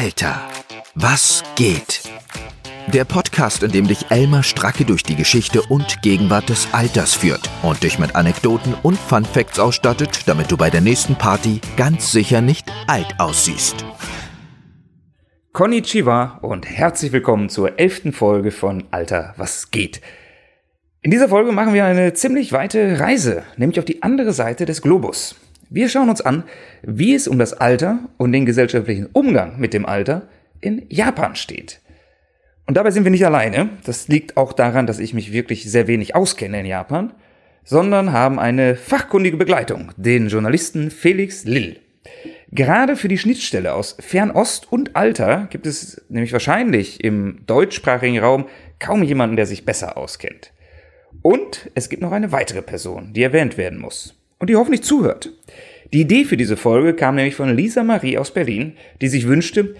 Alter, was geht? Der Podcast, in dem dich Elmar Stracke durch die Geschichte und Gegenwart des Alters führt und dich mit Anekdoten und Fun Facts ausstattet, damit du bei der nächsten Party ganz sicher nicht alt aussiehst. Konnichiwa und herzlich willkommen zur elften Folge von Alter, was geht? In dieser Folge machen wir eine ziemlich weite Reise, nämlich auf die andere Seite des Globus. Wir schauen uns an, wie es um das Alter und den gesellschaftlichen Umgang mit dem Alter in Japan steht. Und dabei sind wir nicht alleine. Das liegt auch daran, dass ich mich wirklich sehr wenig auskenne in Japan, sondern haben eine fachkundige Begleitung, den Journalisten Felix Lill. Gerade für die Schnittstelle aus Fernost und Alter gibt es nämlich wahrscheinlich im deutschsprachigen Raum kaum jemanden, der sich besser auskennt. Und es gibt noch eine weitere Person, die erwähnt werden muss und die hoffentlich zuhört. Die Idee für diese Folge kam nämlich von Lisa Marie aus Berlin, die sich wünschte,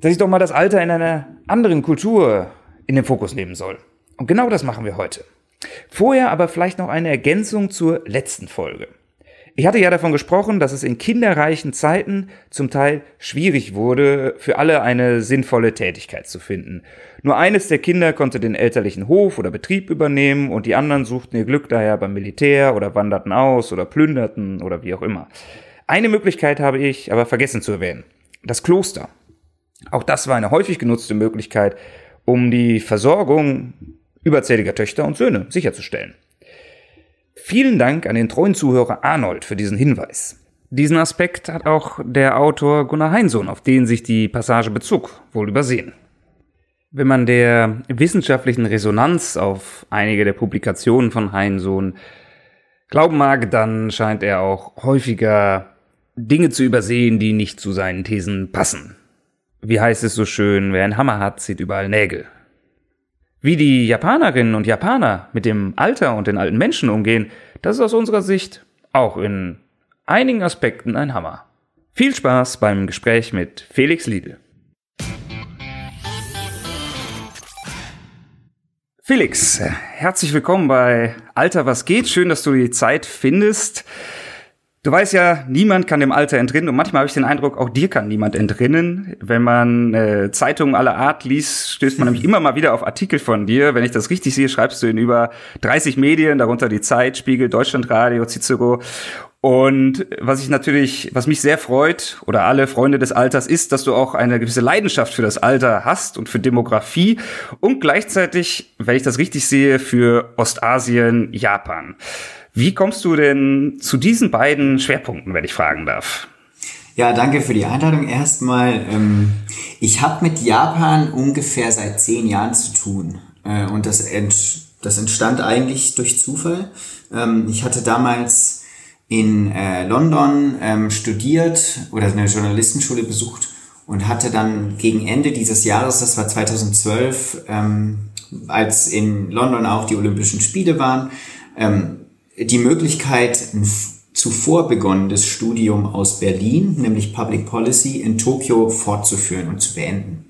dass ich doch mal das Alter in einer anderen Kultur in den Fokus nehmen soll. Und genau das machen wir heute. Vorher aber vielleicht noch eine Ergänzung zur letzten Folge. Ich hatte ja davon gesprochen, dass es in kinderreichen Zeiten zum Teil schwierig wurde, für alle eine sinnvolle Tätigkeit zu finden. Nur eines der Kinder konnte den elterlichen Hof oder Betrieb übernehmen und die anderen suchten ihr Glück daher beim Militär oder wanderten aus oder plünderten oder wie auch immer. Eine Möglichkeit habe ich aber vergessen zu erwähnen. Das Kloster. Auch das war eine häufig genutzte Möglichkeit, um die Versorgung überzähliger Töchter und Söhne sicherzustellen. Vielen Dank an den treuen Zuhörer Arnold für diesen Hinweis. Diesen Aspekt hat auch der Autor Gunnar Heinsohn, auf den sich die Passage bezog, wohl übersehen. Wenn man der wissenschaftlichen Resonanz auf einige der Publikationen von Heinsohn glauben mag, dann scheint er auch häufiger Dinge zu übersehen, die nicht zu seinen Thesen passen. Wie heißt es so schön, wer einen Hammer hat, sieht überall Nägel. Wie die Japanerinnen und Japaner mit dem Alter und den alten Menschen umgehen, das ist aus unserer Sicht auch in einigen Aspekten ein Hammer. Viel Spaß beim Gespräch mit Felix Liedl. Felix, herzlich willkommen bei Alter, was geht? Schön, dass du die Zeit findest. Du weißt ja, niemand kann dem Alter entrinnen und manchmal habe ich den Eindruck, auch dir kann niemand entrinnen. Wenn man äh, Zeitungen aller Art liest, stößt man nämlich immer mal wieder auf Artikel von dir. Wenn ich das richtig sehe, schreibst du in über 30 Medien, darunter die Zeit, Spiegel, Deutschlandradio, Cicero. Und was ich natürlich, was mich sehr freut, oder alle Freunde des Alters, ist, dass du auch eine gewisse Leidenschaft für das Alter hast und für Demografie und gleichzeitig, wenn ich das richtig sehe, für Ostasien, Japan. Wie kommst du denn zu diesen beiden Schwerpunkten, wenn ich fragen darf? Ja, danke für die Einladung erstmal. Ähm, ich habe mit Japan ungefähr seit zehn Jahren zu tun. Äh, und das, ent, das entstand eigentlich durch Zufall. Ähm, ich hatte damals in äh, London ähm, studiert oder eine Journalistenschule besucht und hatte dann gegen Ende dieses Jahres, das war 2012, als in London auch die Olympischen Spiele waren, die Möglichkeit, ein zuvor begonnenes Studium aus Berlin, nämlich Public Policy, in Tokio fortzuführen und zu beenden.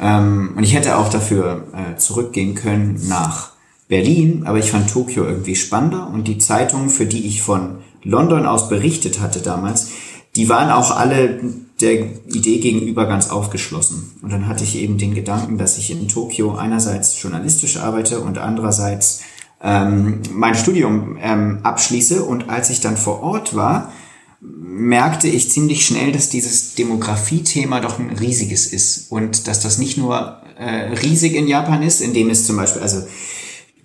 Ähm, und ich hätte auch dafür äh, zurückgehen können nach Berlin, aber ich fand Tokio irgendwie spannender und die Zeitungen, für die ich von London aus berichtet hatte damals, die waren auch alle der Idee gegenüber ganz aufgeschlossen. Und dann hatte ich eben den Gedanken, dass ich in Tokio einerseits journalistisch arbeite und andererseits ähm, mein Studium ähm, abschließe. Und als ich dann vor Ort war, merkte ich ziemlich schnell, dass dieses Demografie-Thema doch ein riesiges ist und dass das nicht nur äh, riesig in Japan ist, indem es zum Beispiel also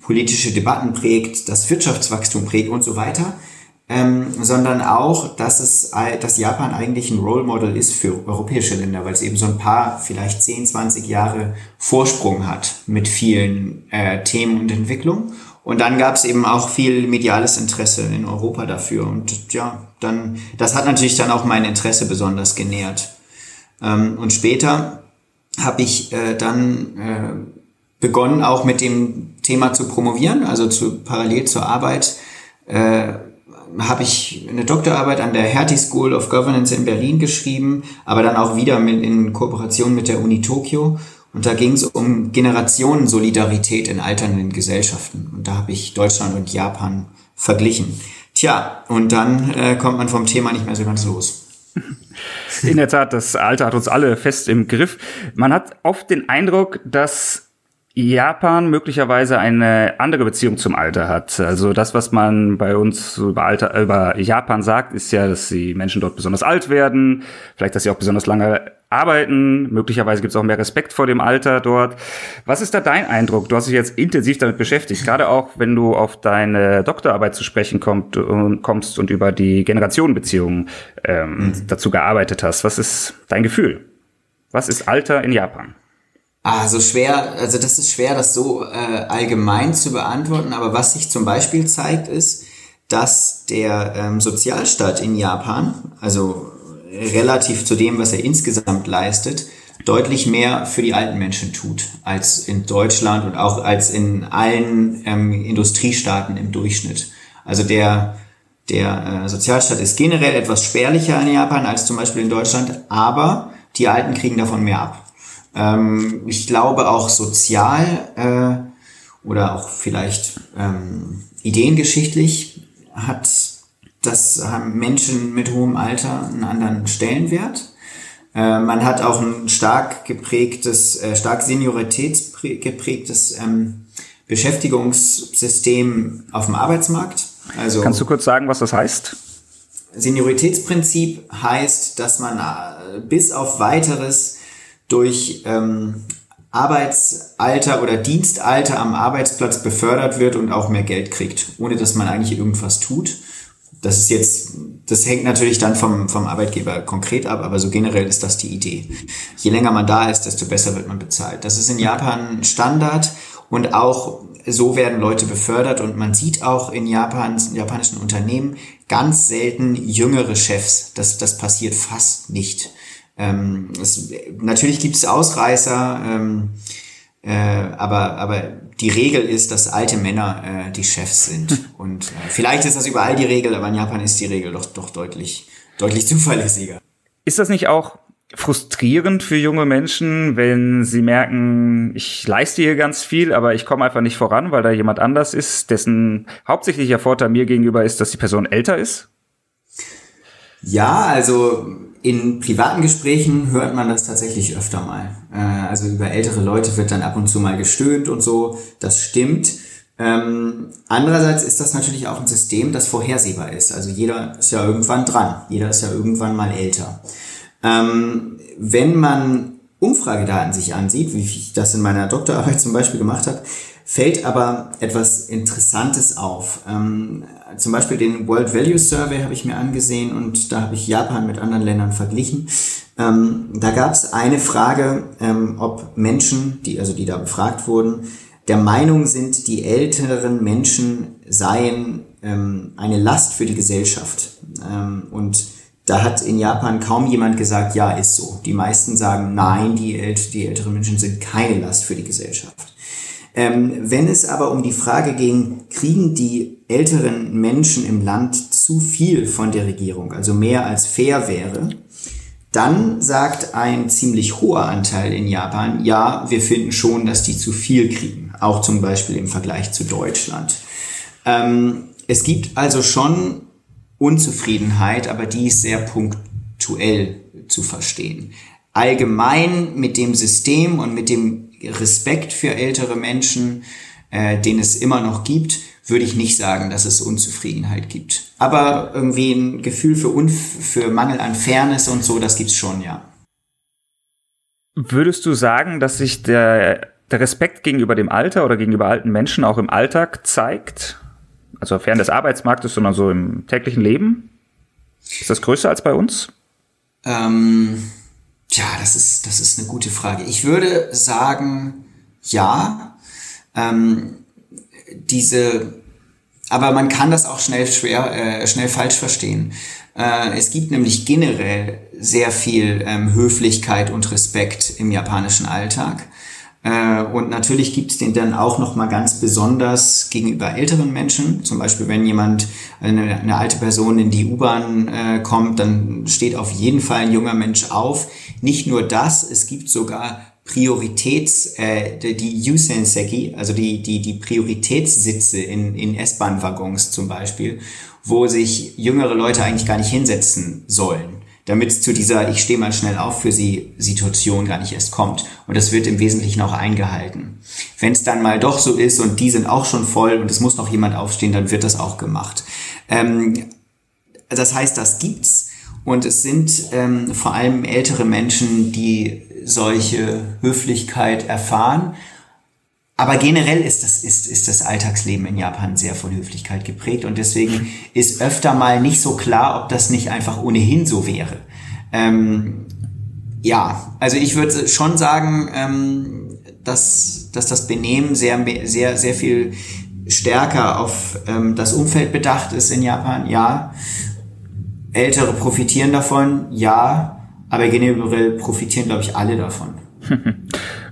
politische Debatten prägt, das Wirtschaftswachstum prägt und so weiter, ähm, sondern auch, dass es, dass Japan eigentlich ein Role Model ist für europäische Länder, weil es eben so ein paar, vielleicht 10, 20 Jahre Vorsprung hat mit vielen äh, Themen und Entwicklungen und dann gab es eben auch viel mediales Interesse in Europa dafür. Und ja, dann, das hat natürlich dann auch mein Interesse besonders genährt. Ähm, und später habe ich äh, dann äh, begonnen, auch mit dem Thema zu promovieren, also zu, parallel zur Arbeit. Äh, habe ich eine Doktorarbeit an der Hertie School of Governance in Berlin geschrieben, aber dann auch wieder mit, in Kooperation mit der Uni Tokio und da ging es um Generationensolidarität in alternden Gesellschaften. Und da habe ich Deutschland und Japan verglichen. Tja, und dann äh, kommt man vom Thema nicht mehr so ganz los. In der Tat, das Alter hat uns alle fest im Griff. Man hat oft den Eindruck, dass Japan möglicherweise eine andere Beziehung zum Alter hat. Also das, was man bei uns über, Alter, über Japan sagt, ist ja, dass die Menschen dort besonders alt werden, vielleicht, dass sie auch besonders lange arbeiten, möglicherweise gibt es auch mehr Respekt vor dem Alter dort. Was ist da dein Eindruck? Du hast dich jetzt intensiv damit beschäftigt, gerade auch wenn du auf deine Doktorarbeit zu sprechen kommt, und, kommst und über die Generationenbeziehungen ähm, mhm. dazu gearbeitet hast. Was ist dein Gefühl? Was ist Alter in Japan? Ah, so schwer, also das ist schwer, das so äh, allgemein zu beantworten, aber was sich zum Beispiel zeigt, ist, dass der ähm, Sozialstaat in Japan, also relativ zu dem, was er insgesamt leistet, deutlich mehr für die alten Menschen tut als in Deutschland und auch als in allen ähm, Industriestaaten im Durchschnitt. Also der, der äh, Sozialstaat ist generell etwas spärlicher in Japan als zum Beispiel in Deutschland, aber die Alten kriegen davon mehr ab. Ähm, ich glaube auch sozial äh, oder auch vielleicht ähm, ideengeschichtlich hat das haben Menschen mit hohem Alter einen anderen Stellenwert. Äh, man hat auch ein stark geprägtes, äh, stark senioritätsgeprägtes ähm, Beschäftigungssystem auf dem Arbeitsmarkt. Also Kannst du kurz sagen, was das heißt? Senioritätsprinzip heißt, dass man äh, bis auf weiteres durch ähm, Arbeitsalter oder Dienstalter am Arbeitsplatz befördert wird und auch mehr Geld kriegt, ohne dass man eigentlich irgendwas tut. Das ist jetzt, das hängt natürlich dann vom, vom Arbeitgeber konkret ab, aber so generell ist das die Idee. Je länger man da ist, desto besser wird man bezahlt. Das ist in Japan Standard und auch so werden Leute befördert und man sieht auch in Japan, in japanischen Unternehmen ganz selten jüngere Chefs. Das, das passiert fast nicht. Ähm, es, natürlich gibt es Ausreißer, ähm, äh, aber, aber die Regel ist, dass alte Männer äh, die Chefs sind. Und äh, vielleicht ist das überall die Regel, aber in Japan ist die Regel doch, doch deutlich, deutlich zuverlässiger. Ist das nicht auch frustrierend für junge Menschen, wenn sie merken, ich leiste hier ganz viel, aber ich komme einfach nicht voran, weil da jemand anders ist, dessen hauptsächlicher Vorteil mir gegenüber ist, dass die Person älter ist? Ja, also in privaten Gesprächen hört man das tatsächlich öfter mal. Äh, also über ältere Leute wird dann ab und zu mal gestöhnt und so. Das stimmt. Ähm, andererseits ist das natürlich auch ein System, das vorhersehbar ist. Also jeder ist ja irgendwann dran. Jeder ist ja irgendwann mal älter. Ähm, wenn man Umfragedaten sich ansieht, wie ich das in meiner Doktorarbeit zum Beispiel gemacht habe, fällt aber etwas Interessantes auf. Ähm, zum Beispiel den World Value Survey habe ich mir angesehen und da habe ich Japan mit anderen Ländern verglichen. Ähm, da gab es eine Frage, ähm, ob Menschen, die also die da befragt wurden, der Meinung sind, die älteren Menschen seien ähm, eine Last für die Gesellschaft. Ähm, und da hat in Japan kaum jemand gesagt, ja, ist so. Die meisten sagen, nein, die, ält die älteren Menschen sind keine Last für die Gesellschaft. Ähm, wenn es aber um die Frage ging, kriegen die älteren Menschen im Land zu viel von der Regierung, also mehr als fair wäre, dann sagt ein ziemlich hoher Anteil in Japan, ja, wir finden schon, dass die zu viel kriegen, auch zum Beispiel im Vergleich zu Deutschland. Ähm, es gibt also schon Unzufriedenheit, aber die ist sehr punktuell zu verstehen. Allgemein mit dem System und mit dem Respekt für ältere Menschen, äh, den es immer noch gibt, würde ich nicht sagen, dass es Unzufriedenheit gibt. Aber irgendwie ein Gefühl für, Unf für Mangel an Fairness und so, das gibt's schon, ja. Würdest du sagen, dass sich der, der Respekt gegenüber dem Alter oder gegenüber alten Menschen auch im Alltag zeigt? Also fern des Arbeitsmarktes, sondern so im täglichen Leben? Ist das größer als bei uns? Ähm, Tja, das ist, das ist eine gute Frage. Ich würde sagen, ja. Ähm, diese, aber man kann das auch schnell schwer, äh, schnell falsch verstehen. Äh, es gibt nämlich generell sehr viel ähm, Höflichkeit und Respekt im japanischen Alltag. Äh, und natürlich gibt es den dann auch noch mal ganz besonders gegenüber älteren Menschen. Zum Beispiel, wenn jemand, eine, eine alte Person in die U-Bahn äh, kommt, dann steht auf jeden Fall ein junger Mensch auf. Nicht nur das, es gibt sogar Prioritäts, äh, die Yusenseki, also die, die, die Prioritätssitze in, in S-Bahn-Waggons zum Beispiel, wo sich jüngere Leute eigentlich gar nicht hinsetzen sollen. Damit es zu dieser Ich stehe mal schnell auf für sie Situation gar nicht erst kommt. Und das wird im Wesentlichen auch eingehalten. Wenn es dann mal doch so ist und die sind auch schon voll und es muss noch jemand aufstehen, dann wird das auch gemacht. Ähm, das heißt, das gibt's. Und es sind ähm, vor allem ältere Menschen, die solche Höflichkeit erfahren aber generell ist das, ist, ist das Alltagsleben in Japan sehr von Höflichkeit geprägt und deswegen ist öfter mal nicht so klar, ob das nicht einfach ohnehin so wäre. Ähm, ja, also ich würde schon sagen, ähm, dass, dass das Benehmen sehr, sehr, sehr viel stärker auf ähm, das Umfeld bedacht ist in Japan, ja. Ältere profitieren davon, ja. Aber generell profitieren, glaube ich, alle davon.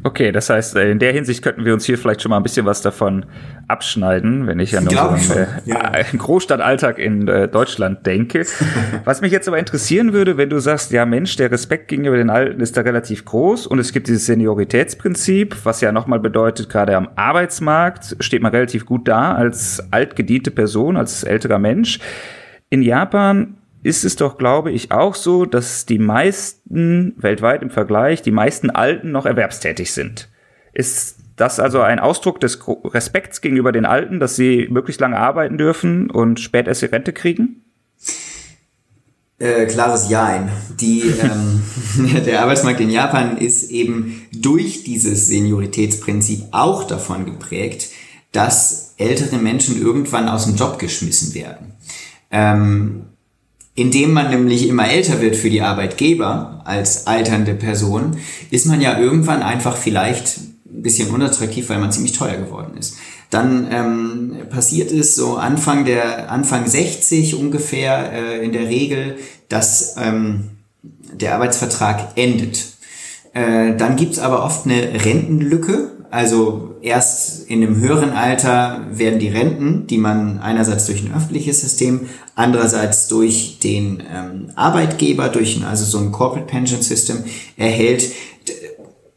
Okay, das heißt, äh, in der Hinsicht könnten wir uns hier vielleicht schon mal ein bisschen was davon abschneiden, wenn ich an unseren äh, ja. Großstadtalltag in äh, Deutschland denke. was mich jetzt aber interessieren würde, wenn du sagst, ja Mensch, der Respekt gegenüber den Alten ist da relativ groß und es gibt dieses Senioritätsprinzip, was ja nochmal bedeutet, gerade am Arbeitsmarkt steht man relativ gut da als altgediente Person, als älterer Mensch. In Japan ist es doch, glaube ich, auch so, dass die meisten weltweit im Vergleich, die meisten Alten noch erwerbstätig sind. Ist das also ein Ausdruck des Respekts gegenüber den Alten, dass sie möglichst lange arbeiten dürfen und spät erst die Rente kriegen? Äh, klares Ja. Die, ähm, der Arbeitsmarkt in Japan ist eben durch dieses Senioritätsprinzip auch davon geprägt, dass ältere Menschen irgendwann aus dem Job geschmissen werden. Ähm, indem man nämlich immer älter wird für die Arbeitgeber als alternde Person, ist man ja irgendwann einfach vielleicht ein bisschen unattraktiv, weil man ziemlich teuer geworden ist. Dann ähm, passiert es so Anfang der Anfang 60 ungefähr äh, in der Regel, dass ähm, der Arbeitsvertrag endet. Äh, dann gibt's aber oft eine Rentenlücke also erst in einem höheren Alter werden die Renten, die man einerseits durch ein öffentliches System, andererseits durch den ähm, Arbeitgeber, durch ein, also so ein Corporate Pension System erhält,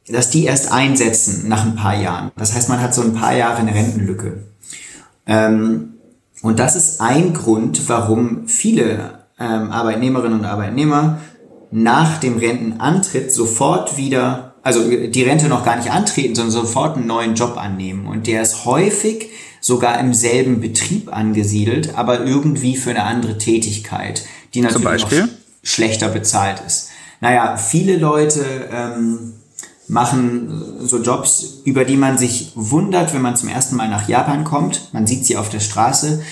dass die erst einsetzen nach ein paar Jahren. Das heißt, man hat so ein paar Jahre eine Rentenlücke. Ähm, und das ist ein Grund, warum viele ähm, Arbeitnehmerinnen und Arbeitnehmer nach dem Rentenantritt sofort wieder also die Rente noch gar nicht antreten, sondern sofort einen neuen Job annehmen. Und der ist häufig sogar im selben Betrieb angesiedelt, aber irgendwie für eine andere Tätigkeit, die natürlich noch schlechter bezahlt ist. Naja, viele Leute ähm, machen so Jobs, über die man sich wundert, wenn man zum ersten Mal nach Japan kommt. Man sieht sie auf der Straße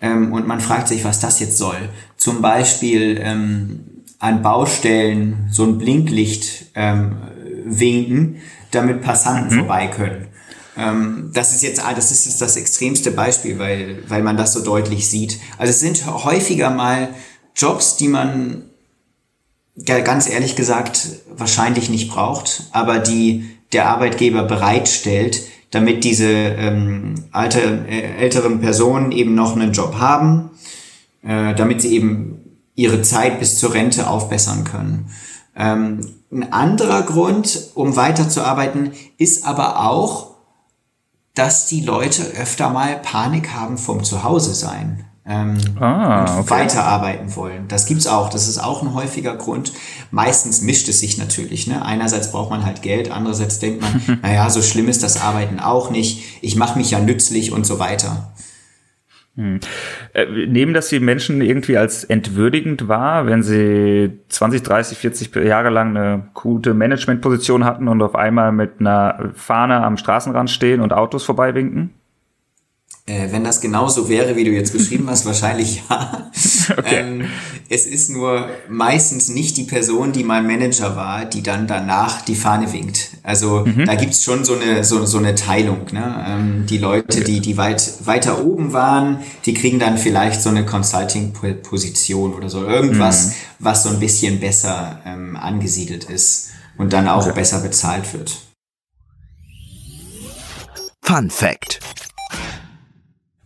ähm, und man fragt sich, was das jetzt soll. Zum Beispiel ähm, an Baustellen so ein Blinklicht ähm, winken, damit Passanten mhm. vorbei können. Ähm, das ist jetzt, das ist jetzt das extremste Beispiel, weil, weil man das so deutlich sieht. Also es sind häufiger mal Jobs, die man ganz ehrlich gesagt wahrscheinlich nicht braucht, aber die der Arbeitgeber bereitstellt, damit diese ähm, alte, äh, älteren Personen eben noch einen Job haben, äh, damit sie eben ihre Zeit bis zur Rente aufbessern können. Ähm, ein anderer Grund, um weiterzuarbeiten, ist aber auch, dass die Leute öfter mal Panik haben vom Zuhause sein. Ähm, ah, und okay. weiterarbeiten wollen. Das gibt's auch. Das ist auch ein häufiger Grund. Meistens mischt es sich natürlich. Ne? Einerseits braucht man halt Geld, andererseits denkt man, naja, so schlimm ist das Arbeiten auch nicht. Ich mache mich ja nützlich und so weiter. Hm. Äh, nehmen das die Menschen irgendwie als entwürdigend wahr, wenn sie 20, 30, 40 Jahre lang eine gute Managementposition hatten und auf einmal mit einer Fahne am Straßenrand stehen und Autos vorbeiwinken? Äh, wenn das genauso wäre, wie du jetzt beschrieben hast, wahrscheinlich ja. Okay. Ähm, es ist nur meistens nicht die Person, die mein Manager war, die dann danach die Fahne winkt. Also mhm. da gibt's schon so eine, so, so eine Teilung. Ne? Ähm, die Leute, okay. die, die weit, weiter oben waren, die kriegen dann vielleicht so eine Consulting-Position oder so. Irgendwas, mhm. was so ein bisschen besser ähm, angesiedelt ist und dann auch okay. besser bezahlt wird. Fun Fact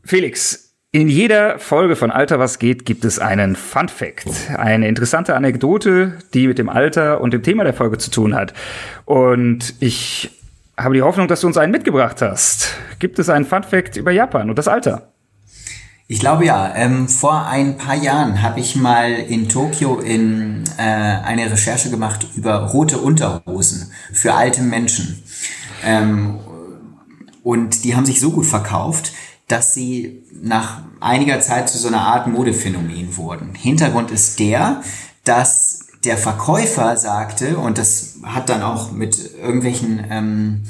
Felix, in jeder Folge von Alter was geht gibt es einen Fun Fact, eine interessante Anekdote, die mit dem Alter und dem Thema der Folge zu tun hat. Und ich habe die Hoffnung, dass du uns einen mitgebracht hast. Gibt es einen Fun Fact über Japan und das Alter? Ich glaube ja. Ähm, vor ein paar Jahren habe ich mal in Tokio in, äh, eine Recherche gemacht über rote Unterhosen für alte Menschen. Ähm, und die haben sich so gut verkauft, dass sie nach einiger Zeit zu so einer Art Modephänomen wurden. Hintergrund ist der, dass der Verkäufer sagte, und das hat dann auch mit irgendwelchen ähm,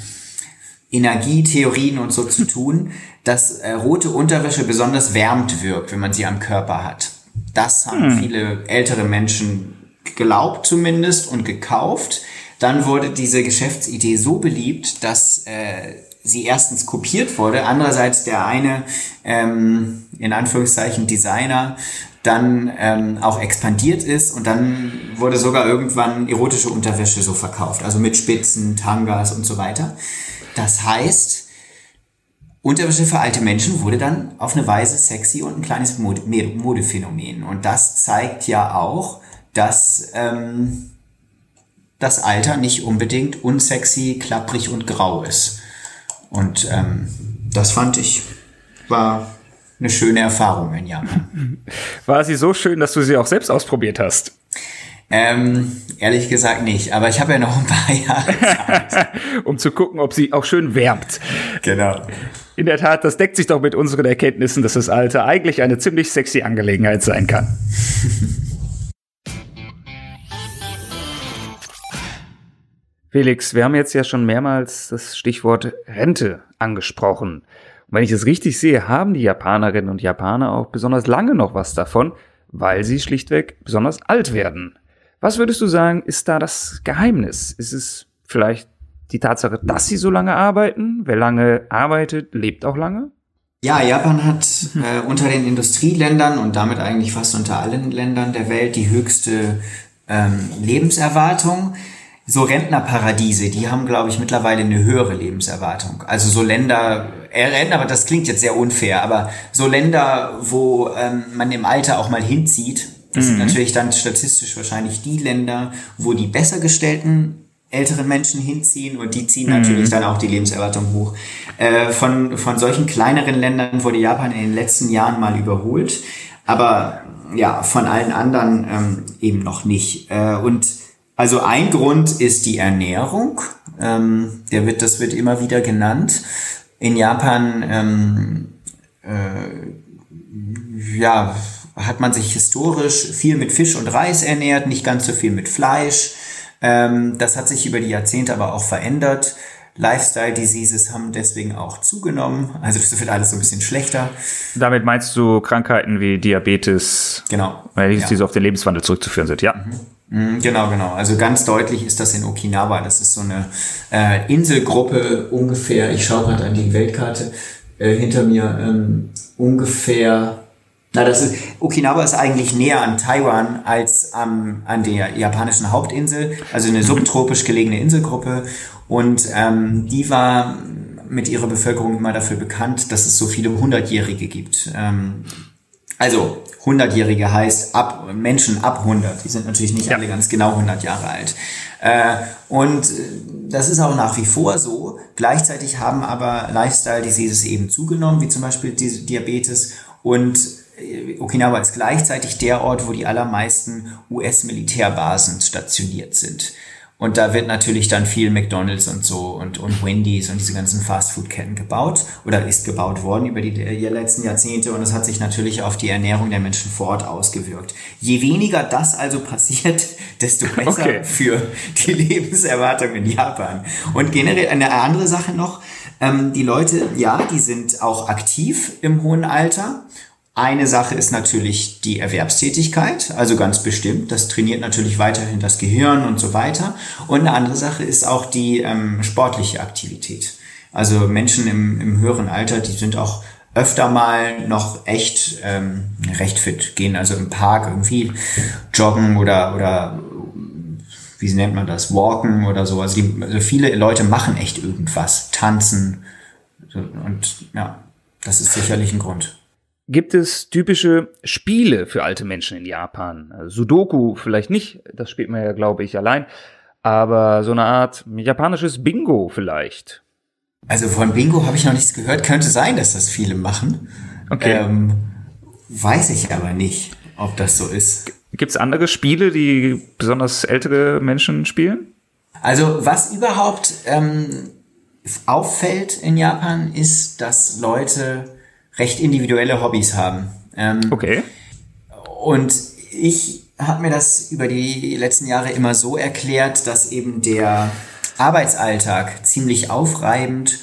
Energietheorien und so zu tun, dass äh, rote Unterwäsche besonders wärmt wirkt, wenn man sie am Körper hat. Das haben hm. viele ältere Menschen geglaubt zumindest und gekauft. Dann wurde diese Geschäftsidee so beliebt, dass äh, sie erstens kopiert wurde, andererseits der eine ähm, in Anführungszeichen Designer dann ähm, auch expandiert ist und dann wurde sogar irgendwann erotische Unterwäsche so verkauft, also mit Spitzen, Tangas und so weiter. Das heißt, Unterwäsche für alte Menschen wurde dann auf eine Weise sexy und ein kleines Mode Modephänomen. Und das zeigt ja auch, dass ähm, das Alter nicht unbedingt unsexy, klapprig und grau ist. Und ähm, das fand ich war eine schöne Erfahrung in Japan. War sie so schön, dass du sie auch selbst ausprobiert hast? Ähm, ehrlich gesagt nicht, aber ich habe ja noch ein paar Jahre Zeit. um zu gucken, ob sie auch schön wärmt. Genau. In der Tat, das deckt sich doch mit unseren Erkenntnissen, dass das Alter eigentlich eine ziemlich sexy Angelegenheit sein kann. Felix, wir haben jetzt ja schon mehrmals das Stichwort Rente angesprochen. Und wenn ich es richtig sehe, haben die Japanerinnen und Japaner auch besonders lange noch was davon, weil sie schlichtweg besonders alt werden. Was würdest du sagen, ist da das Geheimnis? Ist es vielleicht die Tatsache, dass sie so lange arbeiten? Wer lange arbeitet, lebt auch lange? Ja, Japan hat äh, unter den Industrieländern und damit eigentlich fast unter allen Ländern der Welt die höchste ähm, Lebenserwartung. So Rentnerparadiese, die haben, glaube ich, mittlerweile eine höhere Lebenserwartung. Also so Länder, äh, aber das klingt jetzt sehr unfair, aber so Länder, wo ähm, man im Alter auch mal hinzieht, das mhm. sind natürlich dann statistisch wahrscheinlich die Länder, wo die besser gestellten älteren Menschen hinziehen und die ziehen mhm. natürlich dann auch die Lebenserwartung hoch. Äh, von, von solchen kleineren Ländern wurde Japan in den letzten Jahren mal überholt, aber ja, von allen anderen ähm, eben noch nicht. Äh, und also ein Grund ist die Ernährung. Ähm, der wird, das wird immer wieder genannt. In Japan ähm, äh, ja, hat man sich historisch viel mit Fisch und Reis ernährt, nicht ganz so viel mit Fleisch. Ähm, das hat sich über die Jahrzehnte aber auch verändert. Lifestyle Diseases haben deswegen auch zugenommen. Also das wird alles so ein bisschen schlechter. Damit meinst du Krankheiten wie Diabetes? Genau. Weil die ja. so auf den Lebenswandel zurückzuführen sind, ja. Mhm. Mhm. Genau, genau. Also ganz deutlich ist das in Okinawa. Das ist so eine äh, Inselgruppe ungefähr. Ich schaue gerade an die Weltkarte äh, hinter mir. Ähm, ungefähr na, das ist, Okinawa ist eigentlich näher an Taiwan als ähm, an der japanischen Hauptinsel, also eine subtropisch gelegene Inselgruppe. Und ähm, die war mit ihrer Bevölkerung immer dafür bekannt, dass es so viele Hundertjährige gibt. Ähm, also Hundertjährige heißt ab Menschen ab 100. Die sind natürlich nicht ja. alle ganz genau 100 Jahre alt. Äh, und das ist auch nach wie vor so. Gleichzeitig haben aber Lifestyle-Diseases eben zugenommen, wie zum Beispiel Diabetes. Und äh, Okinawa ist gleichzeitig der Ort, wo die allermeisten US-Militärbasen stationiert sind. Und da wird natürlich dann viel McDonalds und so und, und Wendy's und diese ganzen Fastfood-Ketten gebaut oder ist gebaut worden über die, die letzten Jahrzehnte und es hat sich natürlich auf die Ernährung der Menschen vor Ort ausgewirkt. Je weniger das also passiert, desto besser okay. für die Lebenserwartung in Japan. Und generell eine andere Sache noch, ähm, die Leute, ja, die sind auch aktiv im hohen Alter eine Sache ist natürlich die Erwerbstätigkeit, also ganz bestimmt. Das trainiert natürlich weiterhin das Gehirn und so weiter. Und eine andere Sache ist auch die ähm, sportliche Aktivität. Also Menschen im, im höheren Alter, die sind auch öfter mal noch echt ähm, recht fit, gehen also im Park irgendwie joggen oder oder wie nennt man das, walken oder so. Also, die, also viele Leute machen echt irgendwas, tanzen und ja, das ist sicherlich ein Grund gibt es typische Spiele für alte Menschen in Japan. Also Sudoku vielleicht nicht, das spielt man ja, glaube ich, allein, aber so eine Art japanisches Bingo vielleicht. Also von Bingo habe ich noch nichts gehört. Könnte sein, dass das viele machen. Okay. Ähm, weiß ich aber nicht, ob das so ist. Gibt es andere Spiele, die besonders ältere Menschen spielen? Also was überhaupt ähm, auffällt in Japan, ist, dass Leute recht individuelle Hobbys haben. Ähm, okay. Und ich habe mir das über die letzten Jahre immer so erklärt, dass eben der Arbeitsalltag ziemlich aufreibend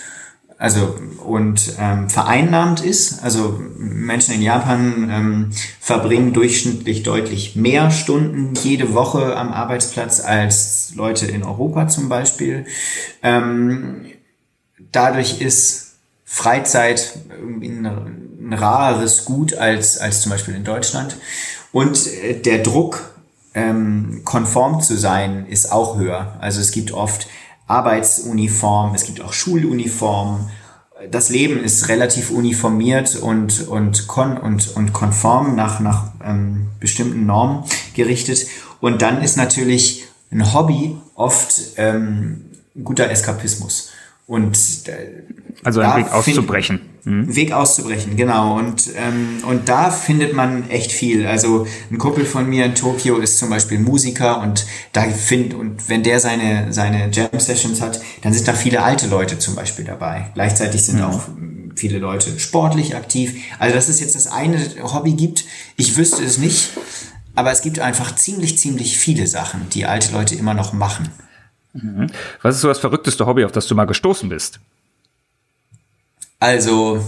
also und ähm, vereinnahmt ist. Also Menschen in Japan ähm, verbringen durchschnittlich deutlich mehr Stunden jede Woche am Arbeitsplatz als Leute in Europa zum Beispiel. Ähm, dadurch ist Freizeit ein, ein rareres Gut als, als zum Beispiel in Deutschland. Und äh, der Druck, ähm, konform zu sein, ist auch höher. Also es gibt oft Arbeitsuniform, es gibt auch Schuluniformen. Das Leben ist relativ uniformiert und, und, kon und, und konform nach, nach ähm, bestimmten Normen gerichtet. Und dann ist natürlich ein Hobby oft ähm, guter Eskapismus. Und äh, also ein Weg auszubrechen. Mhm. Weg auszubrechen, genau. Und, ähm, und da findet man echt viel. Also ein Kumpel von mir in Tokio ist zum Beispiel Musiker und da findet, und wenn der seine, seine Jam-Sessions hat, dann sind da viele alte Leute zum Beispiel dabei. Gleichzeitig sind mhm. auch viele Leute sportlich aktiv. Also dass es jetzt das eine Hobby gibt, ich wüsste es nicht, aber es gibt einfach ziemlich, ziemlich viele Sachen, die alte Leute immer noch machen. Mhm. Was ist so das verrückteste Hobby, auf das du mal gestoßen bist? Also,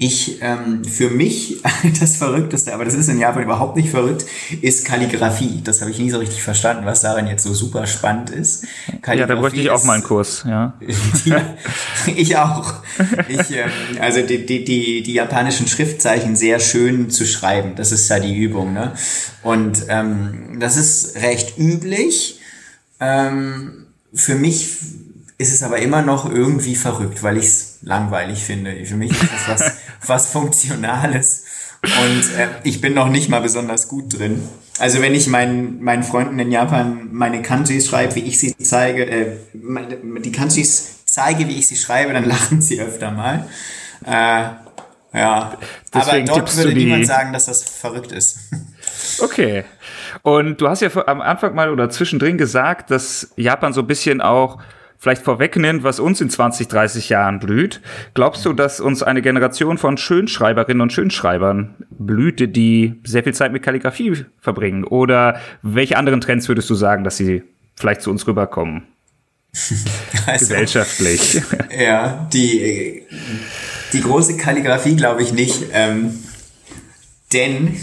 ich, ähm, für mich das Verrückteste, aber das ist in Japan überhaupt nicht verrückt, ist Kalligrafie. Das habe ich nie so richtig verstanden, was daran jetzt so super spannend ist. Ja, da bräuchte ich auch mal einen Kurs, ja. ich auch. Ich, ähm, also die, die, die, die japanischen Schriftzeichen sehr schön zu schreiben, das ist ja die Übung. Ne? Und ähm, das ist recht üblich. Ähm, für mich ist es aber immer noch irgendwie verrückt, weil ich es langweilig finde. Für mich ist es was, was Funktionales und äh, ich bin noch nicht mal besonders gut drin. Also wenn ich meinen, meinen Freunden in Japan meine Kanjis schreibe, wie ich sie zeige, äh, die Kanjis zeige, wie ich sie schreibe, dann lachen sie öfter mal. Äh, ja, Deswegen aber dort würde niemand sagen, dass das verrückt ist. Okay. Und du hast ja am Anfang mal oder zwischendrin gesagt, dass Japan so ein bisschen auch vielleicht vorwegnimmt, was uns in 20, 30 Jahren blüht. Glaubst du, dass uns eine Generation von Schönschreiberinnen und Schönschreibern blüht, die sehr viel Zeit mit Kalligrafie verbringen? Oder welche anderen Trends würdest du sagen, dass sie vielleicht zu uns rüberkommen? Also, Gesellschaftlich. Ja, die, die große Kalligrafie glaube ich nicht. Ähm, denn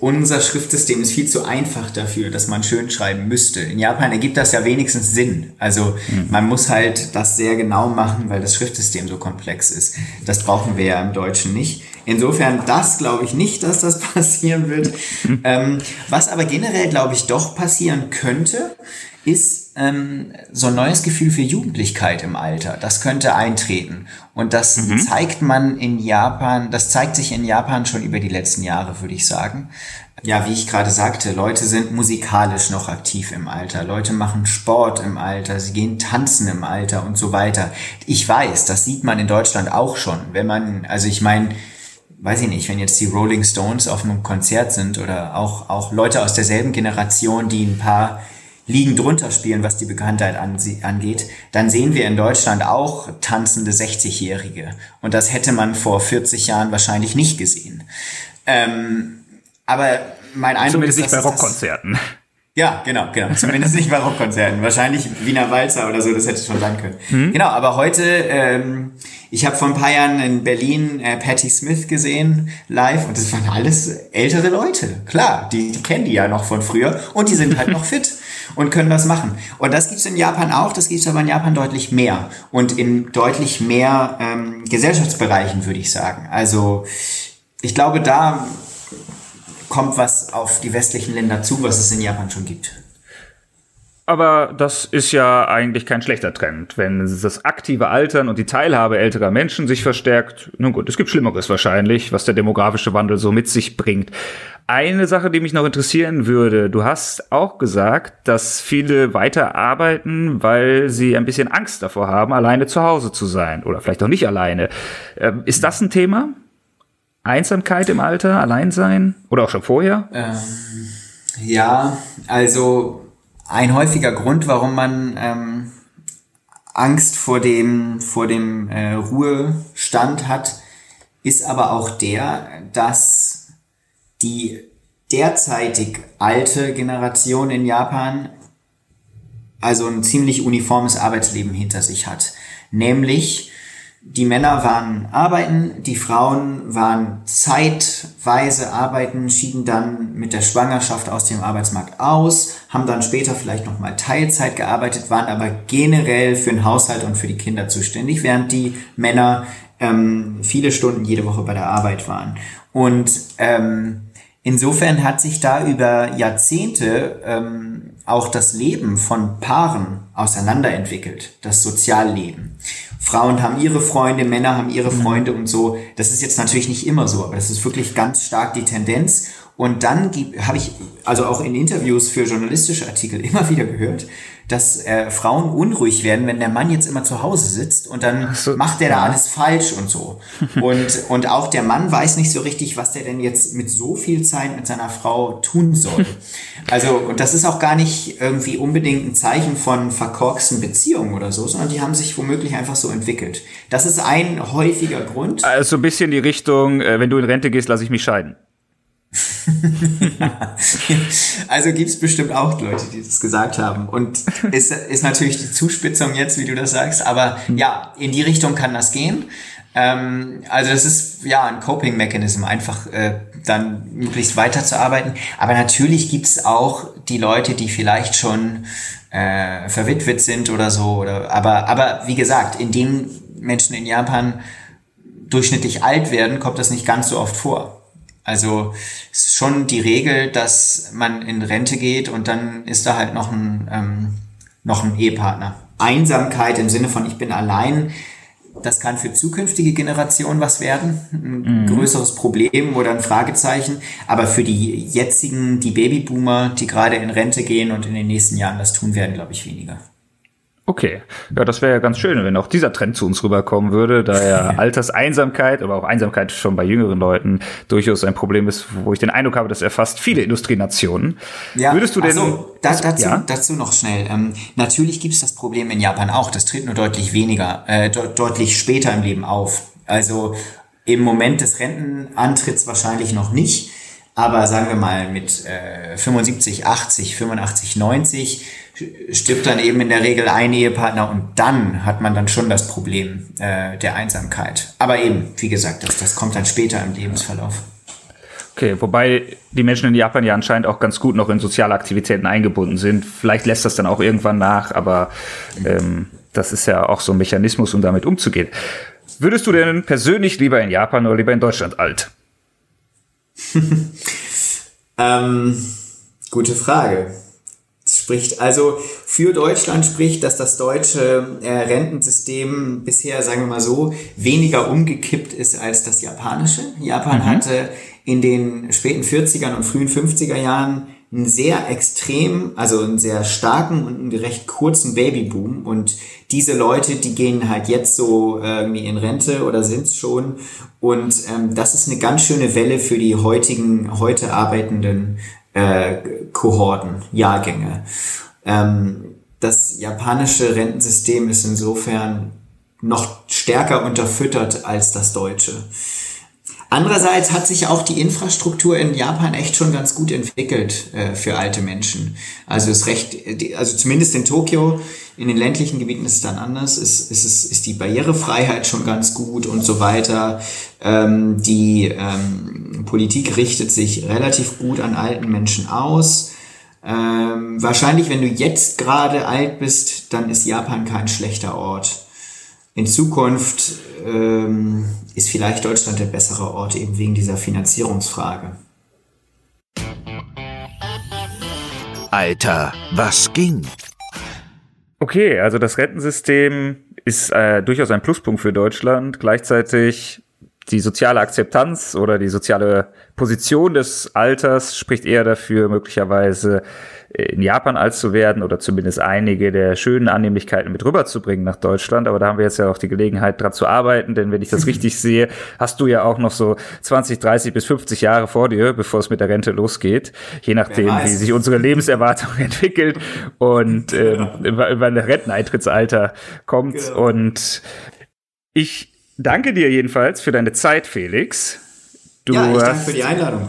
unser Schriftsystem ist viel zu einfach dafür, dass man schön schreiben müsste. In Japan ergibt das ja wenigstens Sinn. Also mhm. man muss halt das sehr genau machen, weil das Schriftsystem so komplex ist. Das brauchen wir ja im Deutschen nicht. Insofern, das glaube ich nicht, dass das passieren wird. Mhm. Ähm, was aber generell, glaube ich, doch passieren könnte, ist ähm, so ein neues Gefühl für Jugendlichkeit im Alter. Das könnte eintreten. Und das mhm. zeigt man in Japan, das zeigt sich in Japan schon über die letzten Jahre, würde ich sagen. Ja, wie ich gerade sagte, Leute sind musikalisch noch aktiv im Alter. Leute machen Sport im Alter, sie gehen tanzen im Alter und so weiter. Ich weiß, das sieht man in Deutschland auch schon. Wenn man, also ich meine, weiß ich nicht, wenn jetzt die Rolling Stones auf einem Konzert sind oder auch, auch Leute aus derselben Generation, die ein paar Ligen drunter spielen, was die Bekanntheit angeht, dann sehen wir in Deutschland auch tanzende 60-Jährige. Und das hätte man vor 40 Jahren wahrscheinlich nicht gesehen. Ähm, aber mein Eindruck Zumindest ist, nicht bei Rockkonzerten. Ja, genau, genau. Zumindest nicht bei Rockkonzerten. Wahrscheinlich Wiener Walzer oder so, das hätte schon sein können. Hm? Genau, aber heute, ähm, ich habe vor ein paar Jahren in Berlin äh, Patti Smith gesehen, live, und das waren alles ältere Leute. Klar, die, die kennen die ja noch von früher und die sind halt noch fit und können das machen. Und das gibt's in Japan auch, das gibt's aber in Japan deutlich mehr und in deutlich mehr ähm, Gesellschaftsbereichen, würde ich sagen. Also ich glaube, da kommt was auf die westlichen Länder zu, was es in Japan schon gibt. Aber das ist ja eigentlich kein schlechter Trend. Wenn das aktive Altern und die Teilhabe älterer Menschen sich verstärkt, nun gut, es gibt Schlimmeres wahrscheinlich, was der demografische Wandel so mit sich bringt. Eine Sache, die mich noch interessieren würde, du hast auch gesagt, dass viele weiter arbeiten, weil sie ein bisschen Angst davor haben, alleine zu Hause zu sein oder vielleicht auch nicht alleine. Ähm, ist das ein Thema? Einsamkeit im Alter, Alleinsein oder auch schon vorher? Ähm, ja, also ein häufiger Grund, warum man ähm, Angst vor dem, vor dem äh, Ruhestand hat, ist aber auch der, dass die derzeitig alte Generation in Japan also ein ziemlich uniformes Arbeitsleben hinter sich hat. Nämlich die Männer waren arbeiten, die Frauen waren zeitweise arbeiten, schieden dann mit der Schwangerschaft aus dem Arbeitsmarkt aus, haben dann später vielleicht nochmal Teilzeit gearbeitet, waren aber generell für den Haushalt und für die Kinder zuständig, während die Männer ähm, viele Stunden jede Woche bei der Arbeit waren. Und ähm, insofern hat sich da über Jahrzehnte ähm, auch das Leben von Paaren auseinanderentwickelt, das Sozialleben. Frauen haben ihre Freunde, Männer haben ihre mhm. Freunde und so. Das ist jetzt natürlich nicht immer so, aber es ist wirklich ganz stark die Tendenz. Und dann habe ich also auch in Interviews für journalistische Artikel immer wieder gehört, dass äh, Frauen unruhig werden, wenn der Mann jetzt immer zu Hause sitzt und dann so, macht der ja. da alles falsch und so. und, und auch der Mann weiß nicht so richtig, was der denn jetzt mit so viel Zeit mit seiner Frau tun soll. also, und das ist auch gar nicht irgendwie unbedingt ein Zeichen von verkorksten Beziehungen oder so, sondern die haben sich womöglich einfach so entwickelt. Das ist ein häufiger Grund. Also so ein bisschen die Richtung, äh, wenn du in Rente gehst, lass ich mich scheiden. also gibt es bestimmt auch Leute, die das gesagt haben. Und ist, ist natürlich die Zuspitzung jetzt, wie du das sagst. Aber ja, in die Richtung kann das gehen. Ähm, also das ist ja ein Coping-Mechanism, einfach äh, dann möglichst weiterzuarbeiten. Aber natürlich gibt es auch die Leute, die vielleicht schon äh, verwitwet sind oder so. Oder, aber, aber wie gesagt, in den Menschen in Japan durchschnittlich alt werden, kommt das nicht ganz so oft vor. Also es ist schon die Regel, dass man in Rente geht und dann ist da halt noch ein, ähm, noch ein Ehepartner. Einsamkeit im Sinne von ich bin allein, das kann für zukünftige Generationen was werden, ein mhm. größeres Problem oder ein Fragezeichen. Aber für die jetzigen, die Babyboomer, die gerade in Rente gehen und in den nächsten Jahren das tun werden, glaube ich, weniger. Okay, ja, das wäre ja ganz schön, wenn auch dieser Trend zu uns rüberkommen würde, da ja Alterseinsamkeit, aber auch Einsamkeit schon bei jüngeren Leuten durchaus ein Problem ist, wo ich den Eindruck habe, das erfasst viele Industrienationen. Ja, Würdest du denn? So, da, dazu, ja? dazu noch schnell. Ähm, natürlich gibt es das Problem in Japan auch. Das tritt nur deutlich weniger, äh, de deutlich später im Leben auf. Also im Moment des Rentenantritts wahrscheinlich noch nicht, aber sagen wir mal mit äh, 75, 80, 85, 90 stirbt dann eben in der Regel ein Ehepartner und dann hat man dann schon das Problem äh, der Einsamkeit. Aber eben, wie gesagt, das, das kommt dann später im Lebensverlauf. Okay, wobei die Menschen in Japan ja anscheinend auch ganz gut noch in soziale Aktivitäten eingebunden sind. Vielleicht lässt das dann auch irgendwann nach, aber ähm, das ist ja auch so ein Mechanismus, um damit umzugehen. Würdest du denn persönlich lieber in Japan oder lieber in Deutschland alt? ähm, gute Frage spricht. Also für Deutschland spricht, dass das deutsche äh, Rentensystem bisher, sagen wir mal so, weniger umgekippt ist als das japanische. Japan mhm. hatte in den späten 40er und frühen 50er Jahren einen sehr extrem, also einen sehr starken und einen recht kurzen Babyboom. Und diese Leute, die gehen halt jetzt so irgendwie in Rente oder sind es schon. Und ähm, das ist eine ganz schöne Welle für die heutigen, heute arbeitenden äh, Kohorten, Jahrgänge. Ähm, das japanische Rentensystem ist insofern noch stärker unterfüttert als das deutsche. Andererseits hat sich auch die Infrastruktur in Japan echt schon ganz gut entwickelt äh, für alte Menschen. Also ist recht, also zumindest in Tokio, in den ländlichen Gebieten ist es dann anders, ist, ist, ist, ist die Barrierefreiheit schon ganz gut und so weiter. Ähm, die ähm, Politik richtet sich relativ gut an alten Menschen aus. Ähm, wahrscheinlich, wenn du jetzt gerade alt bist, dann ist Japan kein schlechter Ort in Zukunft ähm, ist vielleicht Deutschland der bessere Ort eben wegen dieser Finanzierungsfrage. Alter, was ging? Okay, also das Rentensystem ist äh, durchaus ein Pluspunkt für Deutschland. Gleichzeitig die soziale Akzeptanz oder die soziale Position des Alters spricht eher dafür, möglicherweise in Japan alt zu werden oder zumindest einige der schönen Annehmlichkeiten mit rüberzubringen nach Deutschland. Aber da haben wir jetzt ja auch die Gelegenheit, dran zu arbeiten, denn wenn ich das richtig sehe, hast du ja auch noch so 20, 30 bis 50 Jahre vor dir, bevor es mit der Rente losgeht, je nachdem, wie sich unsere Lebenserwartung entwickelt und äh, wann der Renteneintrittsalter kommt. Genau. Und ich danke dir jedenfalls für deine Zeit, Felix. Du ja, ich danke für die Einladung.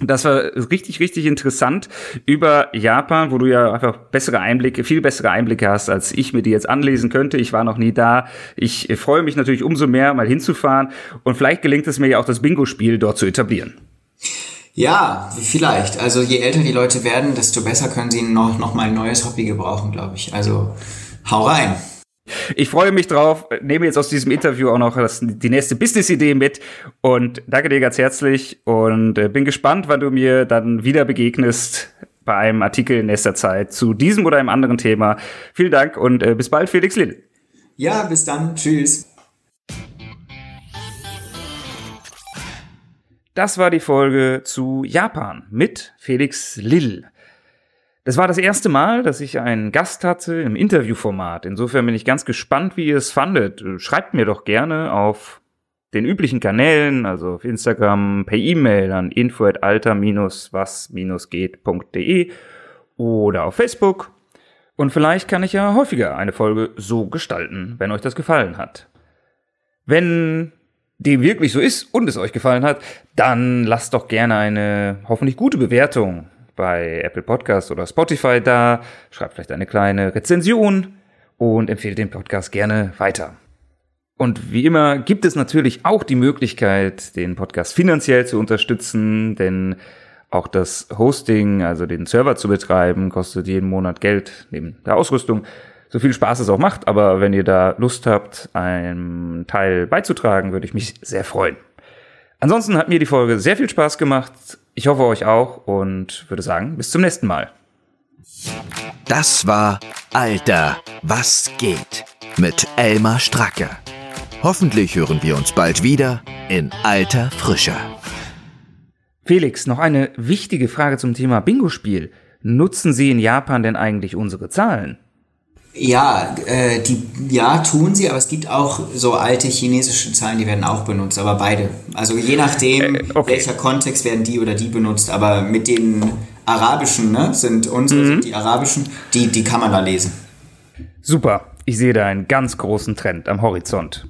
Das war richtig, richtig interessant über Japan, wo du ja einfach bessere Einblicke, viel bessere Einblicke hast, als ich mir die jetzt anlesen könnte. Ich war noch nie da. Ich freue mich natürlich umso mehr, mal hinzufahren. Und vielleicht gelingt es mir ja auch, das Bingo-Spiel dort zu etablieren. Ja, vielleicht. Also je älter die Leute werden, desto besser können sie noch, noch mal ein neues Hobby gebrauchen, glaube ich. Also hau rein. Ich freue mich drauf, nehme jetzt aus diesem Interview auch noch das, die nächste Business-Idee mit und danke dir ganz herzlich und äh, bin gespannt, wann du mir dann wieder begegnest bei einem Artikel in nächster Zeit zu diesem oder einem anderen Thema. Vielen Dank und äh, bis bald, Felix Lill. Ja, bis dann. Tschüss. Das war die Folge zu Japan mit Felix Lill. Das war das erste Mal, dass ich einen Gast hatte im Interviewformat. Insofern bin ich ganz gespannt, wie ihr es fandet. Schreibt mir doch gerne auf den üblichen Kanälen, also auf Instagram, per E-Mail an info@alter-was-geht.de oder auf Facebook. Und vielleicht kann ich ja häufiger eine Folge so gestalten, wenn euch das gefallen hat. Wenn dem wirklich so ist und es euch gefallen hat, dann lasst doch gerne eine hoffentlich gute Bewertung bei Apple Podcast oder Spotify da, schreibt vielleicht eine kleine Rezension und empfehlt den Podcast gerne weiter. Und wie immer gibt es natürlich auch die Möglichkeit, den Podcast finanziell zu unterstützen, denn auch das Hosting, also den Server zu betreiben, kostet jeden Monat Geld neben der Ausrüstung. So viel Spaß es auch macht, aber wenn ihr da Lust habt, einen Teil beizutragen, würde ich mich sehr freuen. Ansonsten hat mir die Folge sehr viel Spaß gemacht. Ich hoffe euch auch und würde sagen, bis zum nächsten Mal. Das war Alter, was geht mit Elmar Stracke. Hoffentlich hören wir uns bald wieder in alter Frische. Felix, noch eine wichtige Frage zum Thema Bingo-Spiel. Nutzen Sie in Japan denn eigentlich unsere Zahlen? Ja, äh, die, ja, tun sie, aber es gibt auch so alte chinesische Zahlen, die werden auch benutzt, aber beide. Also je nachdem, äh, okay. welcher Kontext werden die oder die benutzt, aber mit den arabischen, ne, sind unsere, mhm. sind die arabischen, die, die kann man da lesen. Super, ich sehe da einen ganz großen Trend am Horizont.